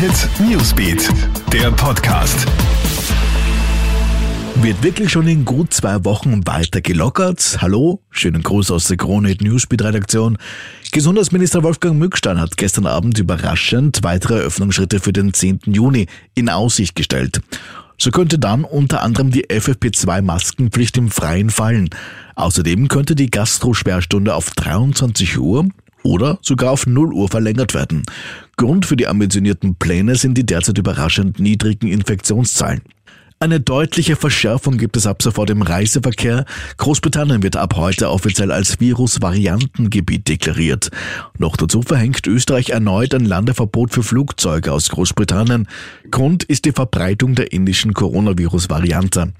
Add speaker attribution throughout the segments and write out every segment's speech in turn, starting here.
Speaker 1: Hit Newsbeat, der Podcast.
Speaker 2: Wird wirklich schon in gut zwei Wochen weiter gelockert? Hallo, schönen Gruß aus der Krone Hit Newsbeat Redaktion. Gesundheitsminister Wolfgang Mückstein hat gestern Abend überraschend weitere Öffnungsschritte für den 10. Juni in Aussicht gestellt. So könnte dann unter anderem die FFP2-Maskenpflicht im Freien fallen. Außerdem könnte die Gastro-Sperrstunde auf 23 Uhr oder sogar auf 0 Uhr verlängert werden. Grund für die ambitionierten Pläne sind die derzeit überraschend niedrigen Infektionszahlen. Eine deutliche Verschärfung gibt es ab sofort im Reiseverkehr. Großbritannien wird ab heute offiziell als Virusvariantengebiet deklariert. Noch dazu verhängt Österreich erneut ein Landeverbot für Flugzeuge aus Großbritannien. Grund ist die Verbreitung der indischen Coronavirus-Variante.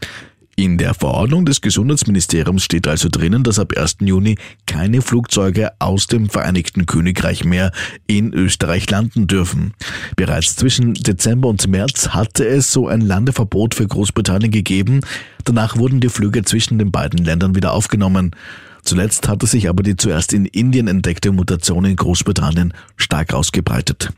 Speaker 2: In der Verordnung des Gesundheitsministeriums steht also drinnen, dass ab 1. Juni keine Flugzeuge aus dem Vereinigten Königreich mehr in Österreich landen dürfen. Bereits zwischen Dezember und März hatte es so ein Landeverbot für Großbritannien gegeben. Danach wurden die Flüge zwischen den beiden Ländern wieder aufgenommen. Zuletzt hatte sich aber die zuerst in Indien entdeckte Mutation in Großbritannien stark ausgebreitet.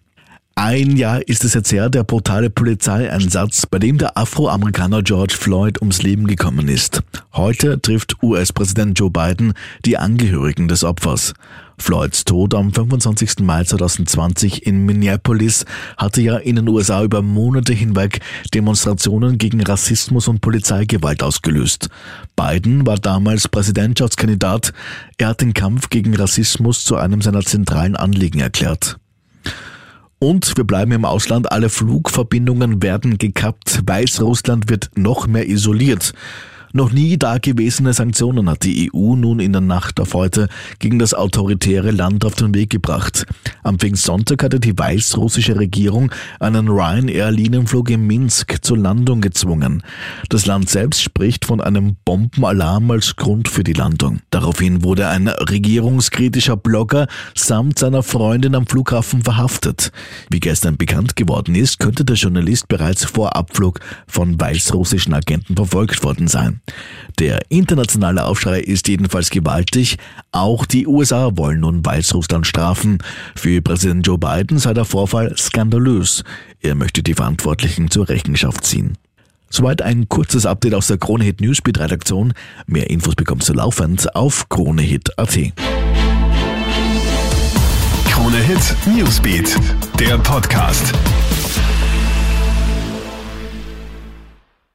Speaker 2: Ein Jahr ist es jetzt her, der brutale Polizeieinsatz, bei dem der Afroamerikaner George Floyd ums Leben gekommen ist. Heute trifft US-Präsident Joe Biden die Angehörigen des Opfers. Floyds Tod am 25. Mai 2020 in Minneapolis hatte ja in den USA über Monate hinweg Demonstrationen gegen Rassismus und Polizeigewalt ausgelöst. Biden war damals Präsidentschaftskandidat. Er hat den Kampf gegen Rassismus zu einem seiner zentralen Anliegen erklärt. Und wir bleiben im Ausland. Alle Flugverbindungen werden gekappt. Weißrussland wird noch mehr isoliert. Noch nie dagewesene Sanktionen hat die EU nun in der Nacht auf heute gegen das autoritäre Land auf den Weg gebracht. Am Pfingstsonntag hatte die weißrussische Regierung einen Ryanair-Linienflug in Minsk zur Landung gezwungen. Das Land selbst spricht von einem Bombenalarm als Grund für die Landung. Daraufhin wurde ein regierungskritischer Blogger samt seiner Freundin am Flughafen verhaftet. Wie gestern bekannt geworden ist, könnte der Journalist bereits vor Abflug von weißrussischen Agenten verfolgt worden sein. Der internationale Aufschrei ist jedenfalls gewaltig. Auch die USA wollen nun Weißrussland strafen. Für Präsident Joe Biden sei der Vorfall skandalös. Er möchte die Verantwortlichen zur Rechenschaft ziehen. Soweit ein kurzes Update aus der Kronehit Newsbeat Redaktion. Mehr Infos bekommst du laufend auf kronehit.at.
Speaker 1: Kronehit Newsbeat, der Podcast.